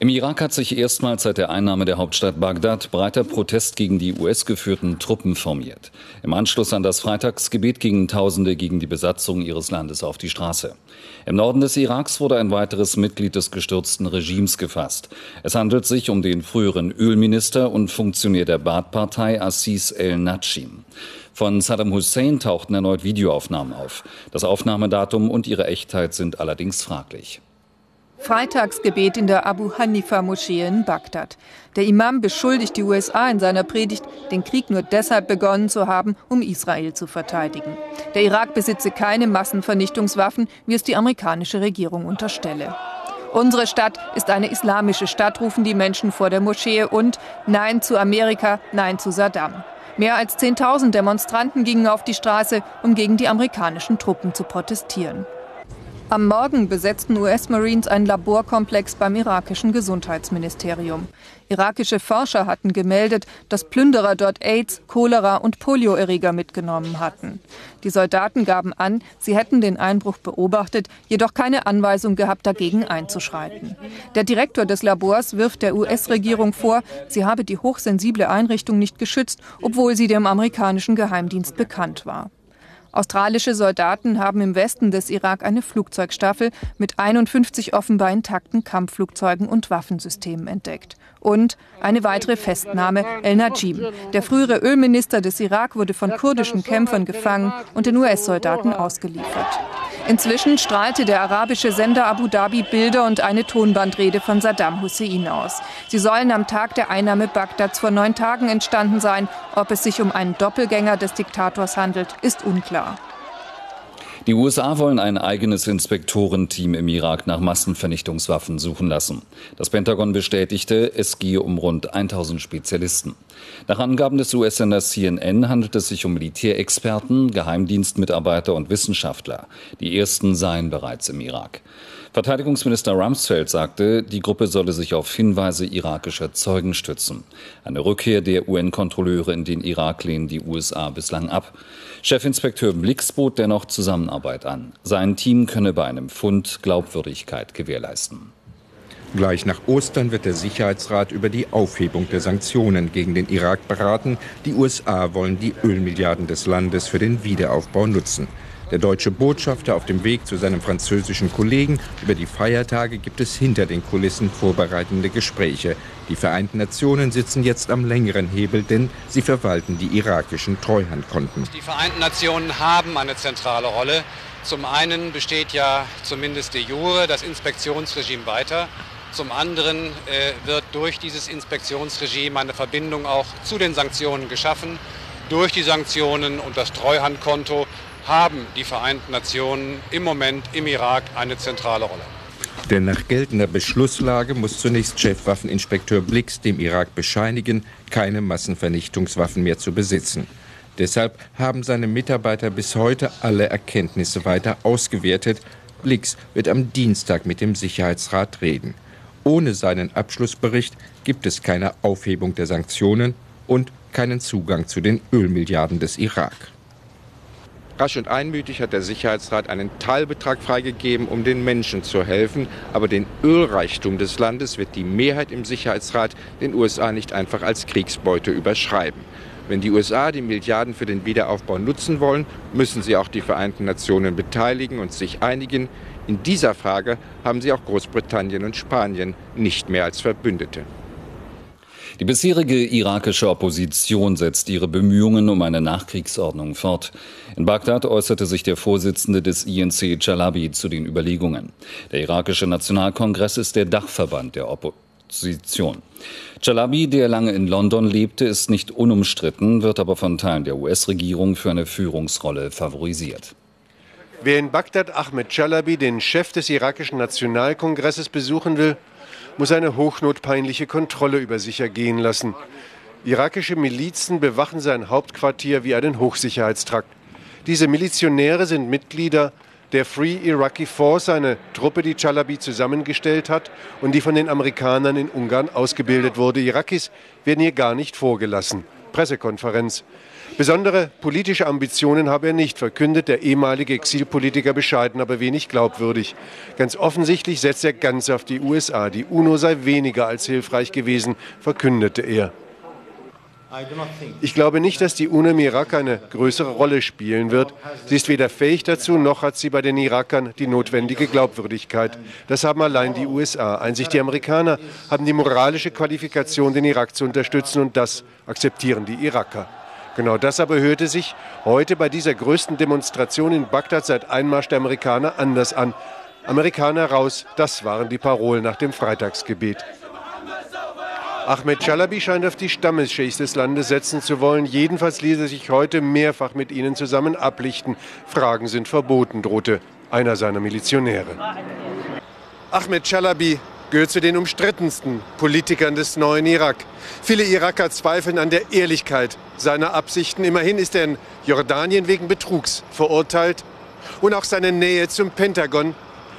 Im Irak hat sich erstmals seit der Einnahme der Hauptstadt Bagdad breiter Protest gegen die US-geführten Truppen formiert. Im Anschluss an das Freitagsgebet gingen Tausende gegen die Besatzung ihres Landes auf die Straße. Im Norden des Iraks wurde ein weiteres Mitglied des gestürzten Regimes gefasst. Es handelt sich um den früheren Ölminister und Funktionär der Baath-Partei Assis el-Nachim. Von Saddam Hussein tauchten erneut Videoaufnahmen auf. Das Aufnahmedatum und ihre Echtheit sind allerdings fraglich. Freitagsgebet in der Abu Hanifa Moschee in Bagdad. Der Imam beschuldigt die USA in seiner Predigt, den Krieg nur deshalb begonnen zu haben, um Israel zu verteidigen. Der Irak besitze keine Massenvernichtungswaffen, wie es die amerikanische Regierung unterstelle. Unsere Stadt ist eine islamische Stadt, rufen die Menschen vor der Moschee und Nein zu Amerika, Nein zu Saddam. Mehr als 10.000 Demonstranten gingen auf die Straße, um gegen die amerikanischen Truppen zu protestieren. Am Morgen besetzten US-Marines einen Laborkomplex beim irakischen Gesundheitsministerium. Irakische Forscher hatten gemeldet, dass Plünderer dort AIDS, Cholera und Polioerreger mitgenommen hatten. Die Soldaten gaben an, sie hätten den Einbruch beobachtet, jedoch keine Anweisung gehabt, dagegen einzuschreiten. Der Direktor des Labors wirft der US-Regierung vor, sie habe die hochsensible Einrichtung nicht geschützt, obwohl sie dem amerikanischen Geheimdienst bekannt war. Australische Soldaten haben im Westen des Irak eine Flugzeugstaffel mit 51 offenbar intakten Kampfflugzeugen und Waffensystemen entdeckt. Und eine weitere Festnahme, El Najim. Der frühere Ölminister des Irak wurde von kurdischen Kämpfern gefangen und den US-Soldaten ausgeliefert. Inzwischen strahlte der arabische Sender Abu Dhabi Bilder und eine Tonbandrede von Saddam Hussein aus. Sie sollen am Tag der Einnahme Bagdads vor neun Tagen entstanden sein. Ob es sich um einen Doppelgänger des Diktators handelt, ist unklar. Die USA wollen ein eigenes Inspektorenteam im Irak nach Massenvernichtungswaffen suchen lassen. Das Pentagon bestätigte, es gehe um rund 1000 Spezialisten. Nach Angaben des US-Senders CNN handelt es sich um Militärexperten, Geheimdienstmitarbeiter und Wissenschaftler. Die ersten seien bereits im Irak. Verteidigungsminister Rumsfeld sagte, die Gruppe solle sich auf Hinweise irakischer Zeugen stützen. Eine Rückkehr der UN-Kontrolleure in den Irak lehnen die USA bislang ab. Chefinspekteur Blix bot dennoch Zusammenarbeit an. Sein Team könne bei einem Fund Glaubwürdigkeit gewährleisten. Gleich nach Ostern wird der Sicherheitsrat über die Aufhebung der Sanktionen gegen den Irak beraten. Die USA wollen die Ölmilliarden des Landes für den Wiederaufbau nutzen. Der deutsche Botschafter auf dem Weg zu seinem französischen Kollegen. Über die Feiertage gibt es hinter den Kulissen vorbereitende Gespräche. Die Vereinten Nationen sitzen jetzt am längeren Hebel, denn sie verwalten die irakischen Treuhandkonten. Die Vereinten Nationen haben eine zentrale Rolle. Zum einen besteht ja zumindest de jure das Inspektionsregime weiter. Zum anderen äh, wird durch dieses Inspektionsregime eine Verbindung auch zu den Sanktionen geschaffen. Durch die Sanktionen und das Treuhandkonto haben die Vereinten Nationen im Moment im Irak eine zentrale Rolle. Denn nach geltender Beschlusslage muss zunächst Chefwaffeninspekteur Blix dem Irak bescheinigen, keine Massenvernichtungswaffen mehr zu besitzen. Deshalb haben seine Mitarbeiter bis heute alle Erkenntnisse weiter ausgewertet. Blix wird am Dienstag mit dem Sicherheitsrat reden. Ohne seinen Abschlussbericht gibt es keine Aufhebung der Sanktionen und keinen Zugang zu den Ölmilliarden des Irak. Rasch und einmütig hat der Sicherheitsrat einen Teilbetrag freigegeben, um den Menschen zu helfen. Aber den Ölreichtum des Landes wird die Mehrheit im Sicherheitsrat den USA nicht einfach als Kriegsbeute überschreiben. Wenn die USA die Milliarden für den Wiederaufbau nutzen wollen, müssen sie auch die Vereinten Nationen beteiligen und sich einigen. In dieser Frage haben sie auch Großbritannien und Spanien nicht mehr als Verbündete. Die bisherige irakische Opposition setzt ihre Bemühungen um eine Nachkriegsordnung fort. In Bagdad äußerte sich der Vorsitzende des INC Chalabi zu den Überlegungen. Der irakische Nationalkongress ist der Dachverband der Opposition. Chalabi, der lange in London lebte, ist nicht unumstritten, wird aber von Teilen der US-Regierung für eine Führungsrolle favorisiert. Wer in Bagdad Ahmed Chalabi, den Chef des irakischen Nationalkongresses, besuchen will, muss eine hochnotpeinliche Kontrolle über sich ergehen lassen. Irakische Milizen bewachen sein Hauptquartier wie einen Hochsicherheitstrakt. Diese Milizionäre sind Mitglieder der Free Iraqi Force, eine Truppe, die Chalabi zusammengestellt hat und die von den Amerikanern in Ungarn ausgebildet wurde. Irakis werden hier gar nicht vorgelassen. Pressekonferenz. Besondere politische Ambitionen habe er nicht, verkündet der ehemalige Exilpolitiker bescheiden, aber wenig glaubwürdig. Ganz offensichtlich setzt er ganz auf die USA. Die UNO sei weniger als hilfreich gewesen, verkündete er. Ich glaube nicht, dass die UNO im Irak eine größere Rolle spielen wird. Sie ist weder fähig dazu, noch hat sie bei den Irakern die notwendige Glaubwürdigkeit. Das haben allein die USA. Einzig die Amerikaner haben die moralische Qualifikation, den Irak zu unterstützen, und das akzeptieren die Iraker. Genau das aber hörte sich heute bei dieser größten Demonstration in Bagdad seit Einmarsch der Amerikaner anders an. Amerikaner raus, das waren die Parolen nach dem Freitagsgebet. Ahmed Chalabi scheint auf die Stammesscheichs des Landes setzen zu wollen. Jedenfalls ließ er sich heute mehrfach mit ihnen zusammen ablichten. Fragen sind verboten, drohte einer seiner Milizionäre. Ahmed Chalabi gehört zu den umstrittensten Politikern des neuen Irak. Viele Iraker zweifeln an der Ehrlichkeit seiner Absichten. Immerhin ist er in Jordanien wegen Betrugs verurteilt. Und auch seine Nähe zum Pentagon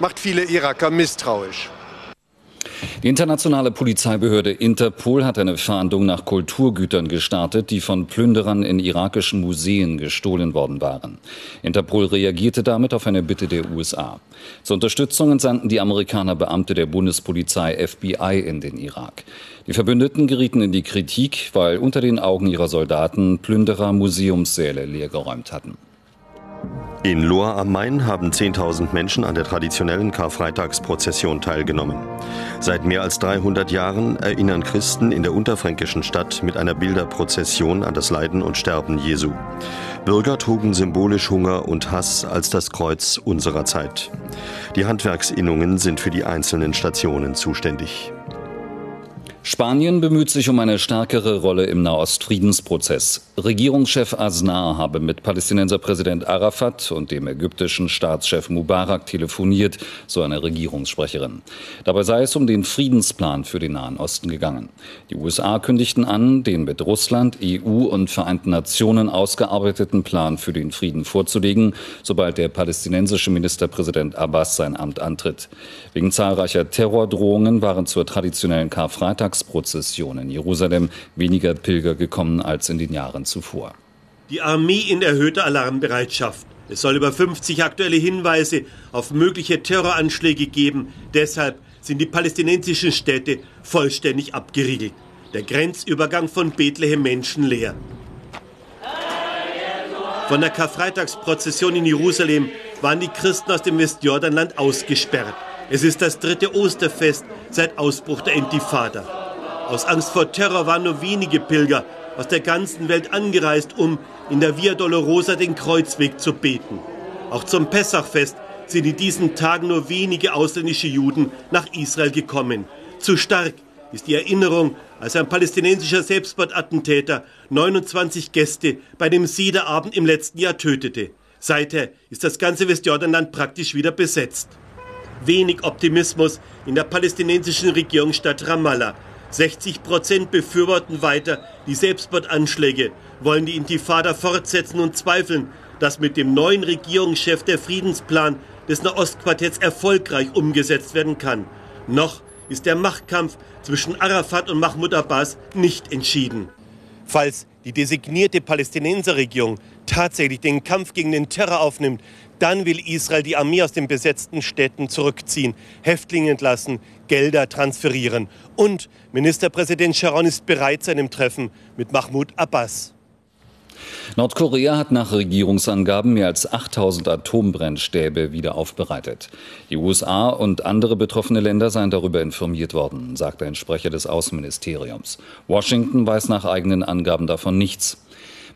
macht viele Iraker misstrauisch. Die internationale Polizeibehörde Interpol hat eine Fahndung nach Kulturgütern gestartet, die von Plünderern in irakischen Museen gestohlen worden waren. Interpol reagierte damit auf eine Bitte der USA. Zur Unterstützung entsandten die Amerikaner Beamte der Bundespolizei FBI in den Irak. Die Verbündeten gerieten in die Kritik, weil unter den Augen ihrer Soldaten Plünderer Museumssäle leergeräumt hatten. In Lohr am Main haben 10.000 Menschen an der traditionellen Karfreitagsprozession teilgenommen. Seit mehr als 300 Jahren erinnern Christen in der unterfränkischen Stadt mit einer Bilderprozession an das Leiden und Sterben Jesu. Bürger trugen symbolisch Hunger und Hass als das Kreuz unserer Zeit. Die Handwerksinnungen sind für die einzelnen Stationen zuständig. Spanien bemüht sich um eine stärkere Rolle im Nahostfriedensprozess. Regierungschef Aznar habe mit Palästinenserpräsident Arafat und dem ägyptischen Staatschef Mubarak telefoniert, so eine Regierungssprecherin. Dabei sei es um den Friedensplan für den Nahen Osten gegangen. Die USA kündigten an, den mit Russland, EU und Vereinten Nationen ausgearbeiteten Plan für den Frieden vorzulegen, sobald der palästinensische Ministerpräsident Abbas sein Amt antritt. Wegen zahlreicher Terrordrohungen waren zur traditionellen Karfreitagsprozession in Jerusalem weniger Pilger gekommen als in den Jahren zuvor. Die Armee in erhöhter Alarmbereitschaft. Es soll über 50 aktuelle Hinweise auf mögliche Terroranschläge geben. Deshalb sind die palästinensischen Städte vollständig abgeriegelt. Der Grenzübergang von Bethlehem menschenleer. Von der Karfreitagsprozession in Jerusalem waren die Christen aus dem Westjordanland ausgesperrt. Es ist das dritte Osterfest seit Ausbruch der Intifada. Aus Angst vor Terror waren nur wenige Pilger aus der ganzen Welt angereist, um in der Via Dolorosa den Kreuzweg zu beten. Auch zum Pessachfest sind in diesen Tagen nur wenige ausländische Juden nach Israel gekommen. Zu stark ist die Erinnerung, als ein palästinensischer Selbstmordattentäter 29 Gäste bei dem Sederabend im letzten Jahr tötete. Seither ist das ganze Westjordanland praktisch wieder besetzt wenig Optimismus in der palästinensischen Regierungsstadt Ramallah. 60 Prozent befürworten weiter die Selbstmordanschläge, wollen die Intifada fortsetzen und zweifeln, dass mit dem neuen Regierungschef der Friedensplan des Nahostquartetts erfolgreich umgesetzt werden kann. Noch ist der Machtkampf zwischen Arafat und Mahmoud Abbas nicht entschieden. Falls die designierte Palästinenserregierung tatsächlich den Kampf gegen den Terror aufnimmt, dann will Israel die Armee aus den besetzten Städten zurückziehen, Häftlinge entlassen, Gelder transferieren. Und Ministerpräsident Sharon ist bereit zu einem Treffen mit Mahmoud Abbas. Nordkorea hat nach Regierungsangaben mehr als 8000 Atombrennstäbe wieder aufbereitet. Die USA und andere betroffene Länder seien darüber informiert worden, sagte ein Sprecher des Außenministeriums. Washington weiß nach eigenen Angaben davon nichts.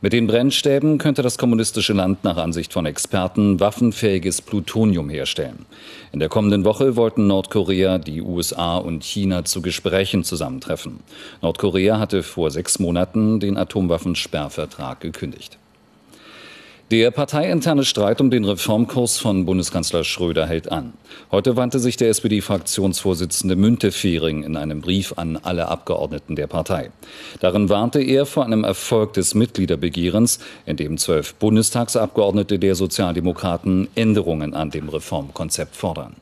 Mit den Brennstäben könnte das kommunistische Land nach Ansicht von Experten waffenfähiges Plutonium herstellen. In der kommenden Woche wollten Nordkorea, die USA und China zu Gesprächen zusammentreffen. Nordkorea hatte vor sechs Monaten den Atomwaffensperrvertrag gekündigt. Der parteiinterne Streit um den Reformkurs von Bundeskanzler Schröder hält an. Heute wandte sich der SPD-Fraktionsvorsitzende Müntefering in einem Brief an alle Abgeordneten der Partei. Darin warnte er vor einem Erfolg des Mitgliederbegehrens, in dem zwölf Bundestagsabgeordnete der Sozialdemokraten Änderungen an dem Reformkonzept fordern.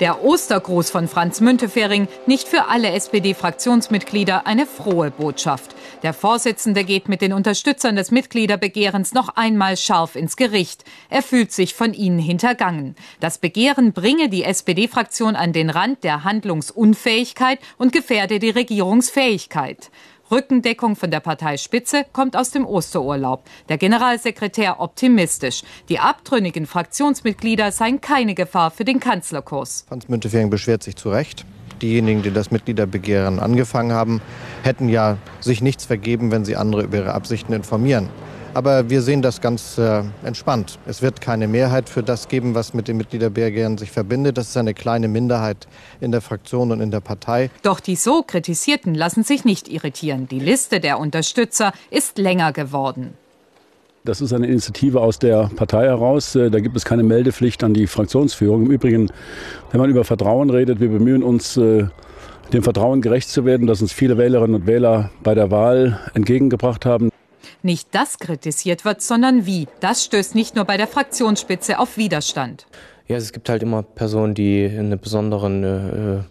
Der Ostergruß von Franz Müntefering nicht für alle SPD-Fraktionsmitglieder eine frohe Botschaft. Der Vorsitzende geht mit den Unterstützern des Mitgliederbegehrens noch einmal scharf ins Gericht. Er fühlt sich von ihnen hintergangen. Das Begehren bringe die SPD-Fraktion an den Rand der Handlungsunfähigkeit und gefährde die Regierungsfähigkeit. Rückendeckung von der Parteispitze kommt aus dem Osterurlaub. Der Generalsekretär optimistisch. Die abtrünnigen Fraktionsmitglieder seien keine Gefahr für den Kanzlerkurs. Franz Müntefering beschwert sich zu Recht. Diejenigen, die das Mitgliederbegehren angefangen haben, hätten ja sich nichts vergeben, wenn sie andere über ihre Absichten informieren. Aber wir sehen das ganz äh, entspannt. Es wird keine Mehrheit für das geben, was mit dem Mitgliederbegehren sich verbindet. Das ist eine kleine Minderheit in der Fraktion und in der Partei. Doch die so Kritisierten lassen sich nicht irritieren. Die Liste der Unterstützer ist länger geworden. Das ist eine Initiative aus der Partei heraus. Äh, da gibt es keine Meldepflicht an die Fraktionsführung. Im Übrigen, wenn man über Vertrauen redet, wir bemühen uns, äh, dem Vertrauen gerecht zu werden, das uns viele Wählerinnen und Wähler bei der Wahl entgegengebracht haben. Nicht das kritisiert wird, sondern wie. Das stößt nicht nur bei der Fraktionsspitze auf Widerstand. Ja, es gibt halt immer Personen, die eine besonderen äh,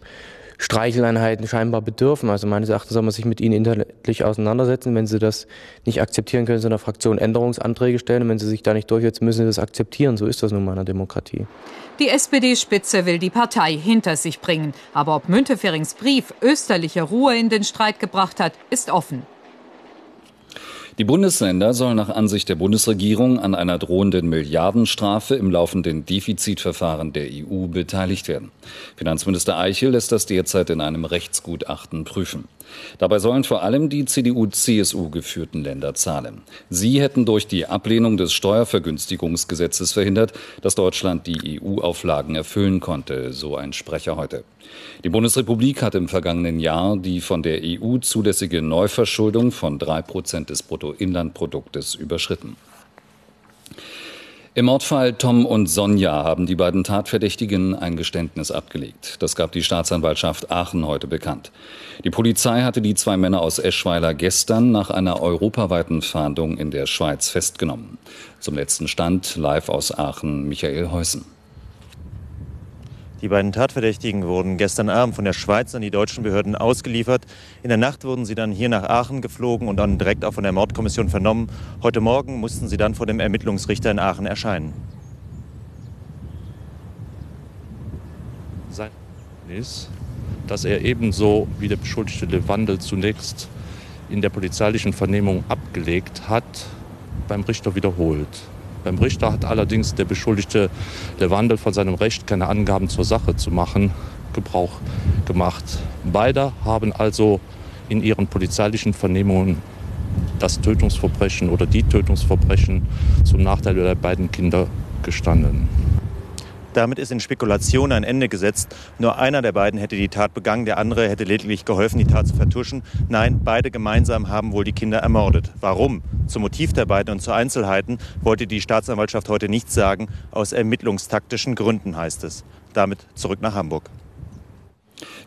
Streicheleinheiten scheinbar bedürfen. Also meines Erachtens soll man sich mit ihnen inhaltlich auseinandersetzen. Wenn sie das nicht akzeptieren, können sie in der Fraktion Änderungsanträge stellen. Und wenn sie sich da nicht durchsetzen, müssen sie das akzeptieren. So ist das nun mal in der Demokratie. Die SPD-Spitze will die Partei hinter sich bringen. Aber ob Münteferings Brief österliche Ruhe in den Streit gebracht hat, ist offen. Die Bundesländer sollen nach Ansicht der Bundesregierung an einer drohenden Milliardenstrafe im laufenden Defizitverfahren der EU beteiligt werden. Finanzminister Eichel lässt das derzeit in einem Rechtsgutachten prüfen. Dabei sollen vor allem die CDU-CSU geführten Länder zahlen. Sie hätten durch die Ablehnung des Steuervergünstigungsgesetzes verhindert, dass Deutschland die EU-Auflagen erfüllen konnte, so ein Sprecher heute. Die Bundesrepublik hat im vergangenen Jahr die von der EU zulässige Neuverschuldung von drei Prozent des Bruttoinlandproduktes überschritten. Im Mordfall Tom und Sonja haben die beiden Tatverdächtigen ein Geständnis abgelegt. Das gab die Staatsanwaltschaft Aachen heute bekannt. Die Polizei hatte die zwei Männer aus Eschweiler gestern nach einer europaweiten Fahndung in der Schweiz festgenommen. Zum letzten Stand live aus Aachen Michael Heusen. Die beiden Tatverdächtigen wurden gestern Abend von der Schweiz an die deutschen Behörden ausgeliefert. In der Nacht wurden sie dann hier nach Aachen geflogen und dann direkt auch von der Mordkommission vernommen. Heute Morgen mussten sie dann vor dem Ermittlungsrichter in Aachen erscheinen. Sein ist, dass er ebenso wie der beschuldigte Lewandel zunächst in der polizeilichen Vernehmung abgelegt hat, beim Richter wiederholt. Beim Richter hat allerdings der Beschuldigte Lewandel von seinem Recht, keine Angaben zur Sache zu machen, Gebrauch gemacht. Beide haben also in ihren polizeilichen Vernehmungen das Tötungsverbrechen oder die Tötungsverbrechen zum Nachteil der beiden Kinder gestanden. Damit ist in Spekulation ein Ende gesetzt. Nur einer der beiden hätte die Tat begangen, der andere hätte lediglich geholfen, die Tat zu vertuschen. Nein, beide gemeinsam haben wohl die Kinder ermordet. Warum? Zum Motiv der beiden und zu Einzelheiten wollte die Staatsanwaltschaft heute nichts sagen. Aus ermittlungstaktischen Gründen heißt es. Damit zurück nach Hamburg.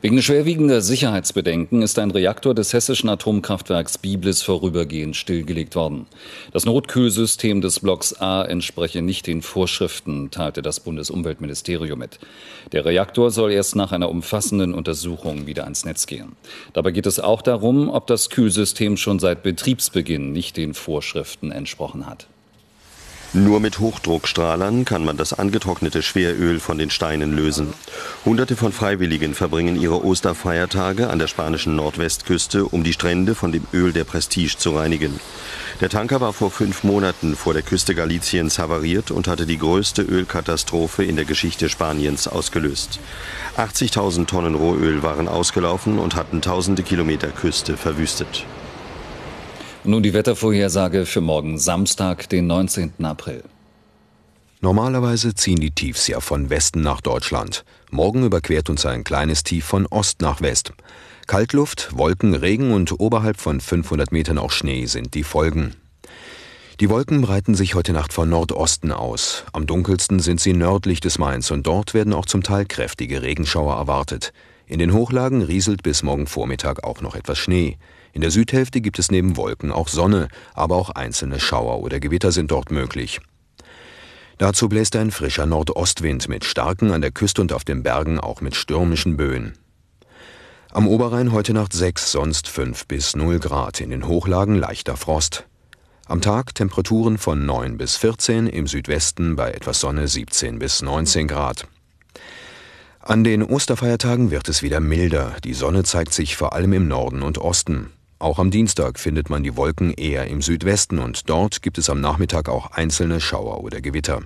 Wegen schwerwiegender Sicherheitsbedenken ist ein Reaktor des hessischen Atomkraftwerks Biblis vorübergehend stillgelegt worden. Das Notkühlsystem des Blocks A entspreche nicht den Vorschriften, teilte das Bundesumweltministerium mit. Der Reaktor soll erst nach einer umfassenden Untersuchung wieder ans Netz gehen. Dabei geht es auch darum, ob das Kühlsystem schon seit Betriebsbeginn nicht den Vorschriften entsprochen hat. Nur mit Hochdruckstrahlern kann man das angetrocknete Schweröl von den Steinen lösen. Hunderte von Freiwilligen verbringen ihre Osterfeiertage an der spanischen Nordwestküste, um die Strände von dem Öl der Prestige zu reinigen. Der Tanker war vor fünf Monaten vor der Küste Galiciens havariert und hatte die größte Ölkatastrophe in der Geschichte Spaniens ausgelöst. 80.000 Tonnen Rohöl waren ausgelaufen und hatten tausende Kilometer Küste verwüstet. Nun die Wettervorhersage für morgen Samstag, den 19. April. Normalerweise ziehen die Tiefs ja von Westen nach Deutschland. Morgen überquert uns ein kleines Tief von Ost nach West. Kaltluft, Wolken, Regen und oberhalb von 500 Metern auch Schnee sind die Folgen. Die Wolken breiten sich heute Nacht von Nordosten aus. Am dunkelsten sind sie nördlich des Mains und dort werden auch zum Teil kräftige Regenschauer erwartet. In den Hochlagen rieselt bis morgen Vormittag auch noch etwas Schnee. In der Südhälfte gibt es neben Wolken auch Sonne, aber auch einzelne Schauer oder Gewitter sind dort möglich. Dazu bläst ein frischer Nordostwind mit starken an der Küste und auf den Bergen auch mit stürmischen Böen. Am Oberrhein heute Nacht 6, sonst 5 bis 0 Grad, in den Hochlagen leichter Frost. Am Tag Temperaturen von 9 bis 14, im Südwesten bei etwas Sonne 17 bis 19 Grad. An den Osterfeiertagen wird es wieder milder. Die Sonne zeigt sich vor allem im Norden und Osten. Auch am Dienstag findet man die Wolken eher im Südwesten und dort gibt es am Nachmittag auch einzelne Schauer oder Gewitter.